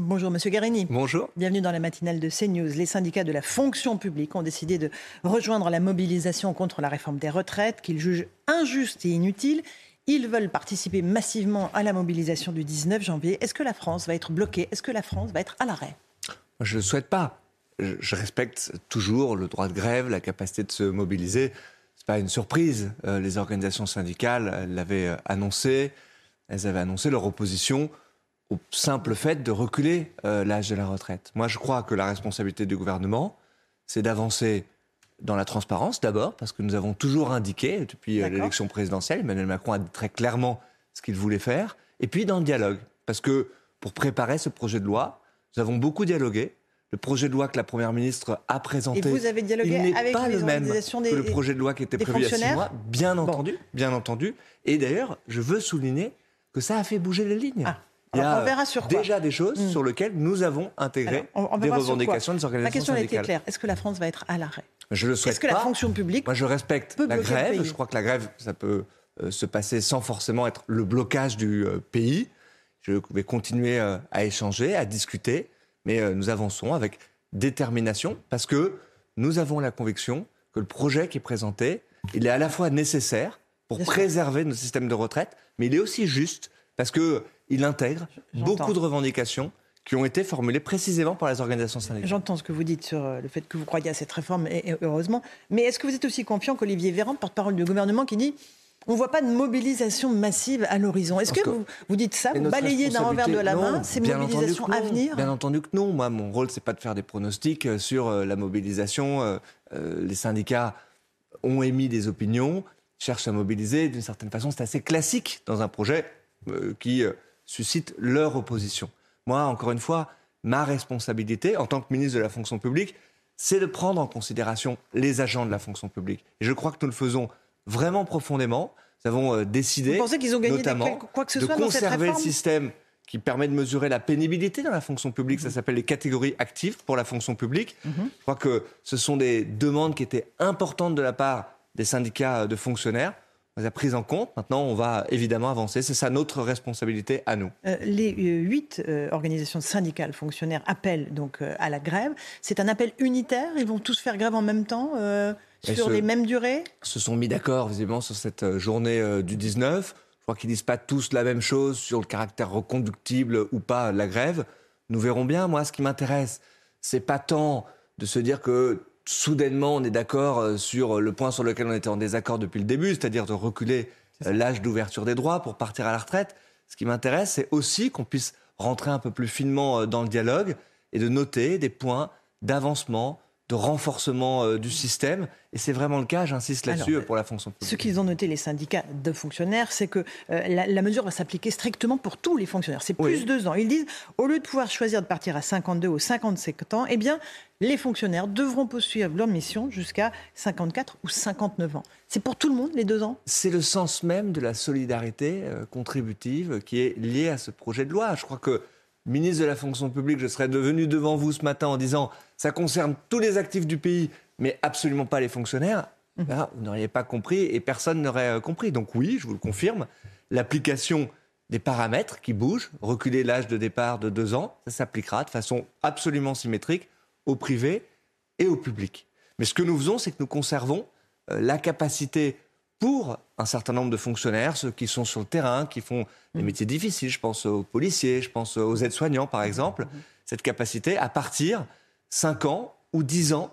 Bonjour Monsieur Guérini. Bonjour. Bienvenue dans la matinale de CNews. Les syndicats de la fonction publique ont décidé de rejoindre la mobilisation contre la réforme des retraites qu'ils jugent injuste et inutile. Ils veulent participer massivement à la mobilisation du 19 janvier. Est-ce que la France va être bloquée? Est-ce que la France va être à l'arrêt? Je ne le souhaite pas. Je, respecte toujours le droit de grève, la capacité de se mobiliser. C'est pas une surprise. Euh, les organisations syndicales l'avaient euh, annoncé. Elles avaient annoncé leur opposition au simple fait de reculer euh, l'âge de la retraite. Moi, je crois que la responsabilité du gouvernement, c'est d'avancer dans la transparence d'abord, parce que nous avons toujours indiqué, depuis euh, l'élection présidentielle, Emmanuel Macron a dit très clairement ce qu'il voulait faire, et puis dans le dialogue. Parce que pour préparer ce projet de loi, nous avons beaucoup dialogué. Le projet de loi que la Première ministre a présenté, Et vous avez dialogué il n'est avec pas les le même que le projet de loi qui était prévu il y a six mois, bien entendu, bien entendu. Et d'ailleurs, je veux souligner que ça a fait bouger les lignes. Ah. Il y Alors, a on verra sur quoi. déjà des choses Hmm. sur lesquelles nous avons intégré Alors, on- on va des revendications des organisations question a été syndicales. claire. Est-ce que la France va être à l'arrêt? Je le souhaite Est-ce que la fonction publique Moi, je respecte la grève. Je crois que la grève, ça peut euh, se passer sans forcément être le blocage du euh, pays. Je vais continuer euh, à échanger, à discuter, mais nous avançons avec détermination parce que nous avons la conviction que le projet qui est présenté, il est à la fois nécessaire pour Bien sûr. préserver nos systèmes de retraite, mais il est aussi juste parce que il intègre beaucoup de revendications qui ont été formulées précisément par les organisations syndicales. J'entends ce que vous dites sur euh, le fait que vous croyez à cette réforme, et, heureusement. Mais est-ce que vous êtes aussi confiant qu'Olivier Véran, porte-parole du gouvernement, qui dit on ne voit pas de mobilisation massive à l'horizon Est-ce que, vous, vous dites ça, vous balayez d'un revers de la responsabilité- main non, ces mobilisations à non, venir? Bien entendu que non. Moi, mon rôle, c'est pas de faire des pronostics euh, sur euh, la mobilisation. Les syndicats ont émis des opinions, cherchent à mobiliser. D'une certaine façon, c'est assez classique dans un projet qui euh, suscite leur opposition. Moi, encore une fois, ma responsabilité en tant que ministre de la fonction publique, c'est de prendre en considération les agents de la fonction publique. Et je crois que nous le faisons vraiment profondément. Nous avons euh, décidé, Vous pensez qu'ils ont gagné notamment, quelque- quoi que ce de soit dans cette conserver le système qui permet de mesurer la pénibilité dans la fonction publique. Mhm. Ça s'appelle les catégories actives pour la fonction publique. Je crois que ce sont des demandes qui étaient importantes de la part des syndicats de fonctionnaires. On les a prises en compte. Maintenant, on va évidemment avancer. C'est ça notre responsabilité à nous. Euh, les euh, huit euh, organisations syndicales fonctionnaires appellent donc euh, à la grève. C'est un appel unitaire. Ils vont tous faire grève en même temps, sur les mêmes durées? se sont mis d'accord visiblement sur cette journée du 19. Je crois qu'ils disent pas tous la même chose sur le caractère reconductible ou pas de la grève. Nous verrons bien. Moi, ce qui m'intéresse, c'est pas tant de se dire que soudainement on est d'accord euh, sur le point sur lequel on était en désaccord depuis le début, c'est-à-dire de reculer euh, l'âge d'ouverture des droits pour partir à la retraite. Ce qui m'intéresse, c'est aussi qu'on puisse rentrer un peu plus finement euh, dans le dialogue et de noter des points d'avancement, de renforcement euh, du système. Et c'est vraiment le cas, j'insiste là-dessus, euh, pour la fonction publique. Ce qu'ils ont noté, les syndicats de fonctionnaires, c'est que euh, la, la mesure va s'appliquer strictement pour tous les fonctionnaires. C'est plus Oui. deux ans. Ils disent, au lieu de pouvoir choisir de partir à 52 ou 57 ans, eh bien, les fonctionnaires devront poursuivre leur mission jusqu'à 54 ou 59 ans. C'est pour tout le monde, les deux ans? C'est le sens même de la solidarité contributive qui est liée à ce projet de loi. Je crois que ministre de la fonction publique, je serais devenu devant vous ce matin en disant ça concerne tous les actifs du pays, mais absolument pas les fonctionnaires. Ben, vous n'auriez pas compris et personne n'aurait euh, compris. Donc oui, je vous le confirme, l'application des paramètres qui bougent, reculer l'âge de départ de deux ans, ça s'appliquera de façon absolument symétrique au privé et au public. Mais ce que nous faisons, c'est que nous conservons euh, la capacité pour un certain nombre de fonctionnaires, ceux qui sont sur le terrain, qui font des métiers difficiles, je pense aux policiers, je pense aux aides-soignants par exemple, cette capacité à partir 5 ans ou 10 ans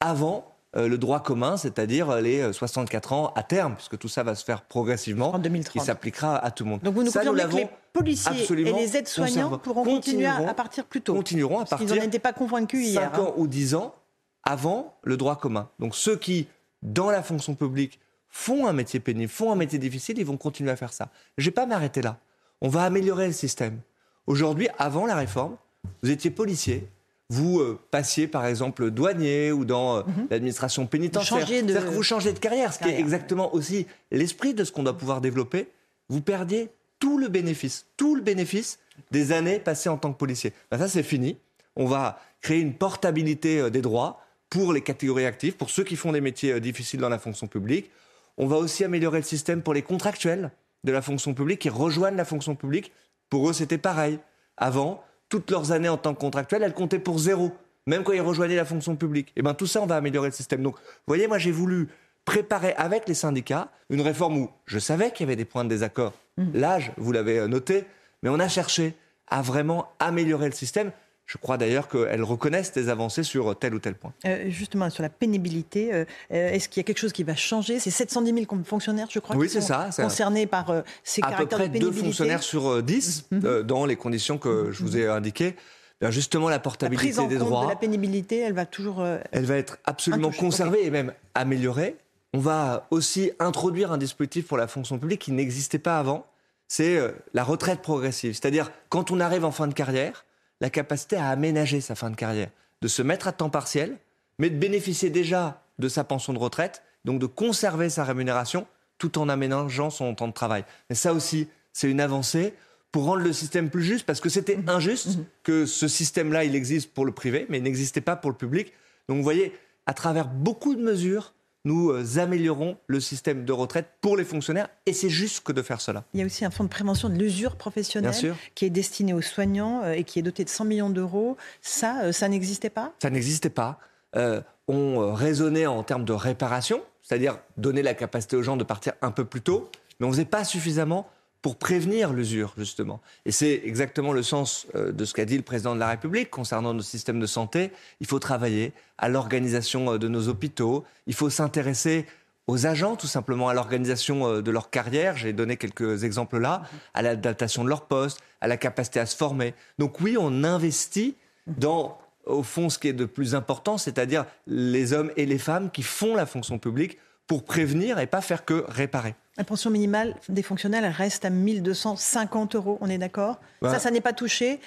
avant euh, le droit commun, c'est-à-dire euh, les euh, 64 ans à terme, puisque tout ça va se faire progressivement, En 2030. qui s'appliquera à tout le monde. Donc vous nous Ça, confirmez que les policiers et les aides-soignants pourront continuer à, partir plus tôt continueront à partir n'en étaient pas convaincus hier. 5 hein. ans ou 10 ans avant le droit commun. Donc ceux qui, dans la fonction publique, font un métier pénible, font un métier difficile, ils vont continuer à faire ça. Je ne vais pas m'arrêter là. On va améliorer le système. Aujourd'hui, avant la réforme, vous étiez policier, vous euh, passiez par exemple douanier ou dans euh, Mhm. l'administration pénitentiaire. de- que vous changez de carrière, ce qui est exactement aussi l'esprit de ce qu'on doit pouvoir développer. Vous perdiez tout le bénéfice, tout le bénéfice des années passées en tant que policier. Ben, ça, c'est fini. On va créer une portabilité euh, des droits pour les catégories actives, pour ceux qui font des métiers difficiles dans la fonction publique. On va aussi améliorer le système pour les contractuels de la fonction publique qui rejoignent la fonction publique. Pour eux, c'était pareil. Avant, toutes leurs années en tant que contractuels, elles comptaient pour zéro, même quand ils rejoignaient la fonction publique. Et bien tout ça, on va améliorer le système. Donc, vous voyez, moi, j'ai voulu préparer avec les syndicats une réforme où je savais qu'il y avait des points de désaccord. L'âge, vous l'avez euh, noté, mais on a cherché à vraiment améliorer le système. Je crois d'ailleurs qu'elles reconnaissent des avancées sur tel ou tel point. Euh, justement, sur la pénibilité, euh, euh, est-ce qu'il y a quelque chose qui va changer? C'est 710 000 com- fonctionnaires, je crois, Oui, qui c'est sont ça, concernés par euh, ces à peu caractères près de deux pénibilité. Fonctionnaires sur euh, 10 euh, dans les conditions que je vous ai indiquées. Bien, justement, la La portabilité prise en des compte droits. de la pénibilité, elle va toujours. Elle va être absolument conservée et même améliorée. On va aussi introduire un dispositif pour la fonction publique qui n'existait pas avant. C'est la retraite progressive. C'est-à-dire, quand on arrive en fin de carrière, la capacité à aménager sa fin de carrière, de se mettre à temps partiel, mais de bénéficier déjà de sa pension de retraite, donc de conserver sa rémunération tout en aménageant son temps de travail. Mais ça aussi, c'est une avancée pour rendre le système plus juste, parce que c'était injuste que ce système-là, il existe pour le privé, mais il n'existait pas pour le public. Donc vous voyez, à travers beaucoup de mesures, nous euh, améliorons le système de retraite pour les fonctionnaires, et c'est juste que de faire cela. Il y a aussi un fonds de prévention de l'usure professionnelle qui est destiné aux soignants euh, et qui est doté de 100 millions d'euros. Ça, euh, ça n'existait pas? Ça n'existait pas. Euh, on raisonnait en termes de réparation, c'est-à-dire donner la capacité aux gens de partir un peu plus tôt, mais on ne faisait pas suffisamment pour prévenir l'usure, justement. Et c'est exactement le sens euh, de ce qu'a dit le président de la République concernant nos systèmes de santé. Il faut travailler à l'organisation euh, de nos hôpitaux, il faut s'intéresser aux agents, tout simplement, à l'organisation euh, de leur carrière. J'ai donné quelques exemples là, à l'adaptation de leur poste, à la capacité à se former. Donc oui, on investit dans, au fond, ce qui est de plus important, c'est-à-dire les hommes et les femmes qui font la fonction publique pour prévenir et pas faire que réparer. La pension minimale des fonctionnaires reste à 1250 euros, on est d'accord? Bah, Ça, ça n'est pas touché?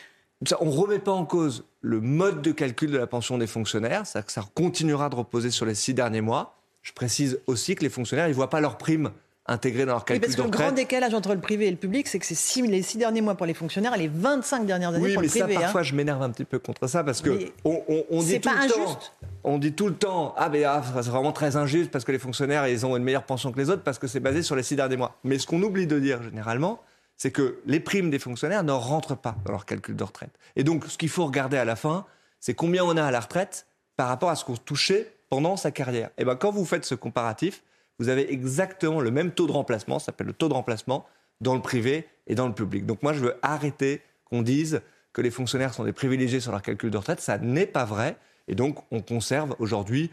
Ça, on ne remet pas en cause le mode de calcul de la pension des fonctionnaires, ça, ça continuera de reposer sur les six derniers mois. Je précise aussi que les fonctionnaires, ils ne voient pas leur prime intégrée dans leur Oui, calcul parce que de le grand décalage entre le privé et le public, c'est que c'est six- les six derniers mois pour les fonctionnaires et les 25 dernières années Oui, pour mais le ça, privé. hein. parfois, je m'énerve un petit peu contre ça parce que Mais on, on- on dit c'est tout pas le temps, injuste. On dit tout le temps, ah ben c'est vraiment très injuste parce que les fonctionnaires, ils ont une meilleure pension que les autres parce que c'est basé sur les six derniers mois. Mais ce qu'on oublie de dire généralement, c'est que les primes des fonctionnaires ne rentrent pas dans leur calcul de retraite. Et donc, ce qu'il faut regarder à la fin, c'est combien on a à la retraite par rapport à ce qu'on touchait pendant sa carrière. Et ben, quand vous faites ce comparatif, vous avez exactement le même taux de remplacement, ça s'appelle le taux de remplacement, dans le privé et dans le public. Donc moi, je veux arrêter qu'on dise que les fonctionnaires sont des privilégiés sur leur calcul de retraite. Ça n'est pas vrai. Et donc, on conserve aujourd'hui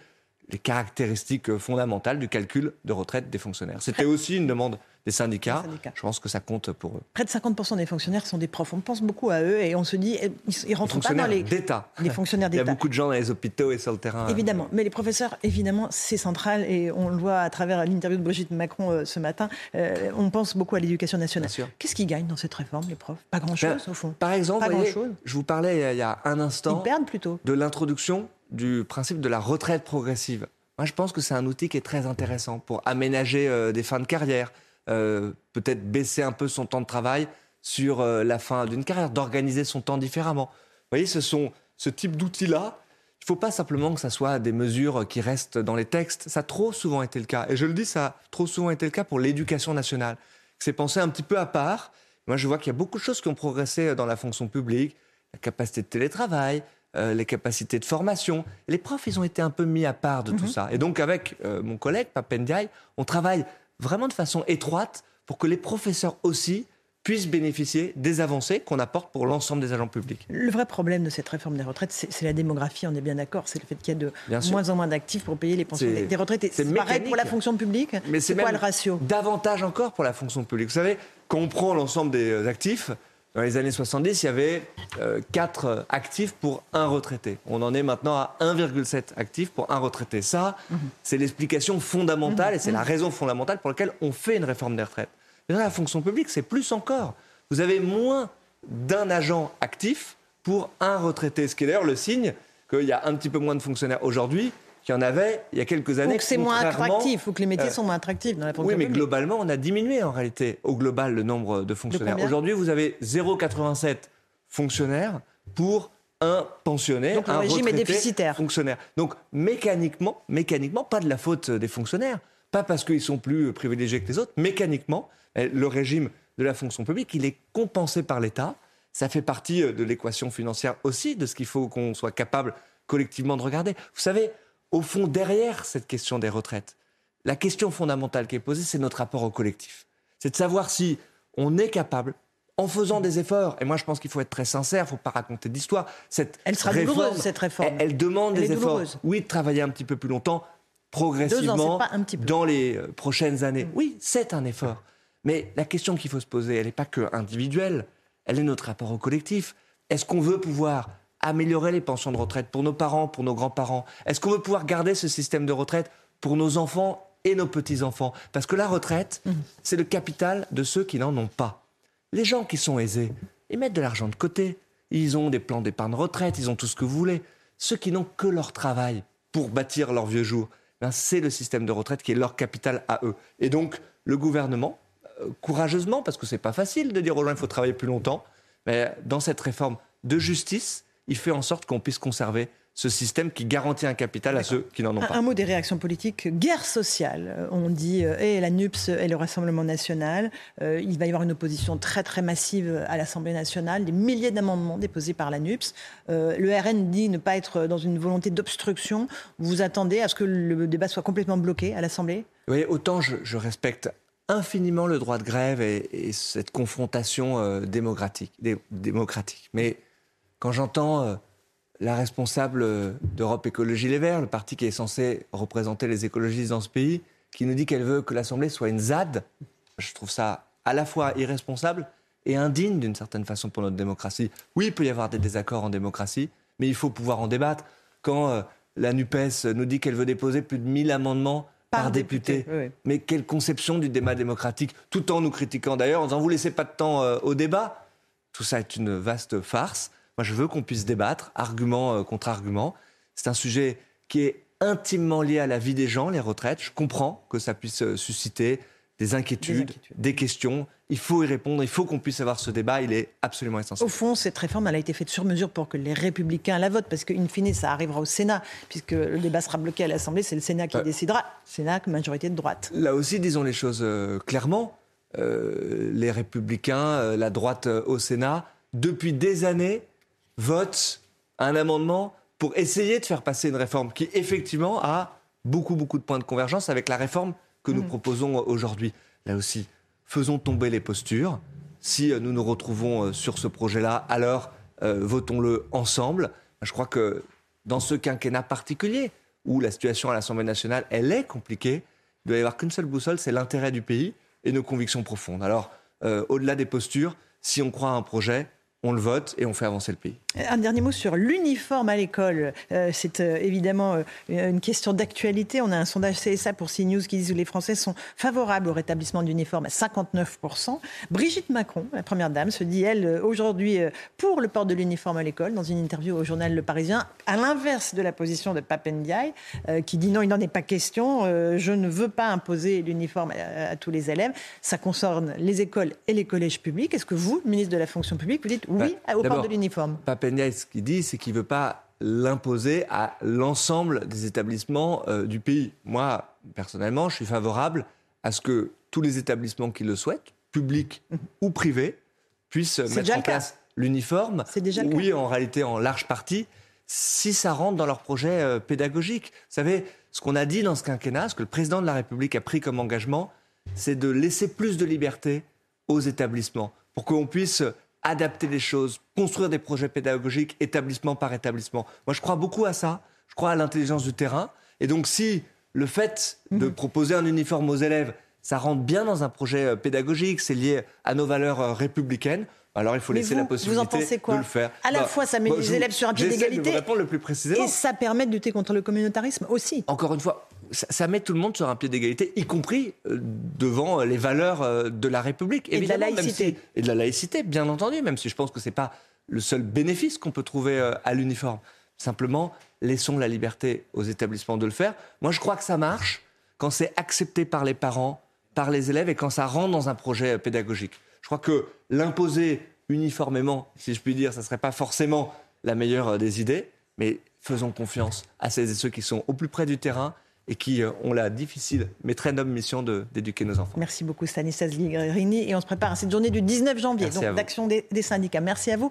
les caractéristiques fondamentales du calcul de retraite des fonctionnaires. C'était aussi une demande des syndicats. Des syndicats. Je pense que ça compte pour eux. Près de 50% des fonctionnaires sont des profs. On pense beaucoup à eux et on se dit, eh, ils, Les rentrent pas dans les, d'État. les fonctionnaires Il y a d'État. beaucoup de gens dans les hôpitaux et sur le terrain. Évidemment, mais les professeurs, évidemment, c'est central et on le voit à travers l'interview de Brigitte Macron euh, ce matin. Euh, on pense beaucoup à l'éducation nationale. Bien sûr. Qu'est-ce qu'ils gagnent dans cette réforme, les profs? Pas grand-chose, Ben, au fond. Par exemple, Pas voyez, je vous parlais il y a un instant Ils perdent plutôt. de l'introduction du principe de la retraite progressive. Moi, je pense que c'est un outil qui est très intéressant pour aménager euh, des fins de carrière, euh, peut-être baisser un peu son temps de travail sur euh, la fin d'une carrière, d'organiser son temps différemment. Vous voyez, ce sont ce type d'outils-là. Il ne faut pas simplement que ça soit des mesures qui restent dans les textes. Ça a trop souvent été le cas. Et je le dis, ça a trop souvent été le cas pour l'éducation nationale. C'est pensé un petit peu à part. Moi, je vois qu'il y a beaucoup de choses qui ont progressé dans la fonction publique, la capacité de télétravail, euh, les capacités de formation. Les profs, ils ont été un peu mis à part de tout ça. Et donc, avec euh, mon collègue, Papendiaï, on travaille vraiment de façon étroite pour que les professeurs aussi puissent bénéficier des avancées qu'on apporte pour l'ensemble des agents publics. Le vrai problème de cette réforme des retraites, c'est la démographie, on est bien d'accord. C'est le fait qu'il y a de Bien sûr. moins en moins d'actifs pour payer les pensions des, retraités. c'est pareil pour la fonction publique. Mais c'est quoi même le ratio? Davantage encore pour la fonction publique. Vous savez, quand on prend l'ensemble des euh, actifs, dans les années 70, il y avait 4 actifs pour un retraité. On en est maintenant à 1,7 actifs pour un retraité. Ça, c'est l'explication fondamentale et c'est la raison fondamentale pour laquelle on fait une réforme des retraites. Mais dans la fonction publique, c'est plus encore. vous avez moins d'un agent actif pour un retraité. Ce qui est d'ailleurs le signe qu'il y a un petit peu moins de fonctionnaires aujourd'hui qu'il y en avait il y a quelques années. Donc c'est moins attractif, ou que les métiers euh, sont moins attractifs dans la fonction Oui, mais publique. globalement, on a diminué en réalité, au global, le nombre de fonctionnaires. Aujourd'hui, vous avez 0,87 fonctionnaires pour un pensionnaire, Donc le régime est déficitaire. fonctionnaire. Donc mécaniquement, mécaniquement, pas de la faute des fonctionnaires, pas parce qu'ils sont plus privilégiés que les autres, mécaniquement, le régime de la fonction publique, il est compensé par l'État. Ça fait partie euh, de l'équation financière aussi, de ce qu'il faut qu'on soit capable collectivement de regarder. Vous savez, au fond, derrière cette question des retraites, la question fondamentale qui est posée, c'est notre rapport au collectif. C'est de savoir si on est capable, en faisant des efforts, et moi je pense qu'il faut être très sincère, il ne faut pas raconter d'histoire, cette Elle sera réforme, douloureuse, cette réforme. Elle, elle demande Elle des efforts. douloureuse. Oui, de travailler un petit peu plus longtemps, progressivement, ans, c'est pas un petit peu. dans les euh, prochaines années. Oui, c'est un effort. Mais la question qu'il faut se poser, elle n'est pas que individuelle, elle est notre rapport au collectif. Est-ce qu'on veut pouvoir améliorer les pensions de retraite pour nos parents, pour nos grands-parents? Est-ce qu'on veut pouvoir garder ce système de retraite pour nos enfants et nos petits-enfants? Parce que la retraite, Mm. c'est le capital de ceux qui n'en ont pas. Les gens qui sont aisés, ils mettent de l'argent de côté. Ils ont des plans d'épargne retraite, ils ont tout ce que vous voulez. Ceux qui n'ont que leur travail pour bâtir leur vieux jour, ben, c'est le système de retraite qui est leur capital à eux. Et donc, le gouvernement, euh, courageusement, parce que c'est pas facile de dire aux gens il faut travailler plus longtemps, mais dans cette réforme de justice, il fait en sorte qu'on puisse conserver ce système qui garantit un capital à ceux qui n'en ont Un, pas. un mot des réactions politiques. Guerre sociale, euh, on dit, euh, et la NUPS et le Rassemblement national. Euh, il va y avoir une opposition très très massive à l'Assemblée nationale, des milliers d'amendements déposés par la NUPS. Euh, le RN dit ne pas être dans une volonté d'obstruction. Vous attendez à ce que le débat soit complètement bloqué à l'Assemblée? Voyez, autant je, je respecte infiniment le droit de grève et, et cette confrontation euh, démocratique, dé- démocratique. Mais quand j'entends euh, la responsable euh, d'Europe Écologie Les Verts, le parti qui est censé représenter les écologistes dans ce pays, qui nous dit qu'elle veut que l'Assemblée soit une ZAD, je trouve ça à la fois irresponsable et indigne d'une certaine façon pour notre démocratie. Oui, il peut y avoir des désaccords en démocratie, mais il faut pouvoir en débattre. Quand euh, la NUPES nous dit qu'elle veut déposer plus de 1000 amendements par, Par député, député, oui, oui. mais quelle conception du débat démocratique, tout en nous critiquant d'ailleurs, en disant vous laissez pas de temps euh, au débat. Tout ça est une vaste farce. Moi, je veux qu'on puisse débattre, argument euh, contre argument. C'est un sujet qui est intimement lié à la vie des gens, les retraites. Je comprends que ça puisse euh, susciter des inquiétudes, Des questions. Il faut y répondre, il faut qu'on puisse avoir ce débat. Il est absolument essentiel. Au fond, cette réforme, elle a été faite sur mesure pour que les républicains la votent, parce qu'in fine, ça arrivera au Sénat, puisque le débat sera bloqué à l'Assemblée, c'est le Sénat qui Ouais. décidera. Sénat, majorité de droite. Là aussi, disons les choses euh, clairement. Euh, les républicains, euh, la droite euh, au Sénat, depuis des années, votent un amendement pour essayer de faire passer une réforme qui, effectivement, a beaucoup, beaucoup de points de convergence avec la réforme que nous proposons aujourd'hui. Là aussi, faisons tomber les postures. Si euh, nous nous retrouvons euh, sur ce projet-là, alors euh, votons-le ensemble. Je crois que dans ce quinquennat particulier, où la situation à l'Assemblée nationale, elle est compliquée, il doit y avoir qu'une seule boussole, c'est l'intérêt du pays et nos convictions profondes. Alors, euh, au-delà des postures, si on croit à un projet, on le vote et on fait avancer le pays. Un dernier mot sur l'uniforme à l'école. Euh, c'est euh, évidemment euh, une question d'actualité. On a un sondage CSA pour CNews qui dit que les Français sont favorables au rétablissement de l'uniforme à 59%. Brigitte Macron, la Première Dame, se dit, elle, aujourd'hui, pour le port de l'uniforme à l'école, dans une interview au journal Le Parisien, à l'inverse de la position de Papendiaï, qui dit non, il n'en est pas question, je ne veux pas imposer l'uniforme à, à tous les élèves. Ça concerne les écoles et les collèges publics. Est-ce que vous, ministre de la fonction publique, vous dites oui Bah, au port de l'uniforme? Ce qu'il dit, c'est qu'il ne veut pas l'imposer à l'ensemble des établissements euh, du pays. Moi, personnellement, je suis favorable à ce que tous les établissements qui le souhaitent, publics ou privés, puissent mettre en place l'uniforme. C'est déjà le Oui, en réalité, en large partie, si ça rentre dans leur projet euh, pédagogique. Vous savez, ce qu'on a dit dans ce quinquennat, ce que le président de la République a pris comme engagement, c'est de laisser plus de liberté aux établissements pour qu'on puisse adapter les choses, construire des projets pédagogiques établissement par établissement. Moi, je crois beaucoup à ça. Je crois à l'intelligence du terrain. Et donc, si le fait de proposer un uniforme aux élèves, ça rentre bien dans un projet euh, pédagogique, c'est lié à nos valeurs euh, républicaines, alors il faut laisser vous, la vous en possibilité pensez quoi de le faire. À la Bah, fois, ça met les je- élèves sur un pied d'égalité. répondre le plus précisément. Et ça permet de lutter contre le communautarisme aussi. Encore une fois, ça, met tout le monde sur un pied d'égalité, y compris euh, devant les valeurs euh, de la République. Et de la laïcité. et de la laïcité, bien entendu, même si je pense que ce n'est pas le seul bénéfice qu'on peut trouver euh, à l'uniforme. Simplement, laissons la liberté aux établissements de le faire. Moi, je crois que ça marche quand c'est accepté par les parents, par les élèves et quand ça rentre dans un projet pédagogique. Je crois que l'imposer uniformément, si je puis dire, ça ne serait pas forcément la meilleure des idées, mais faisons confiance à celles et ceux qui sont au plus près du terrain et qui euh, ont la difficile mais très noble mission d'éduquer nos enfants. Merci beaucoup Stanislas Ligrini et on se prépare à cette journée du 19 janvier, donc d'action des, des syndicats. Merci à vous.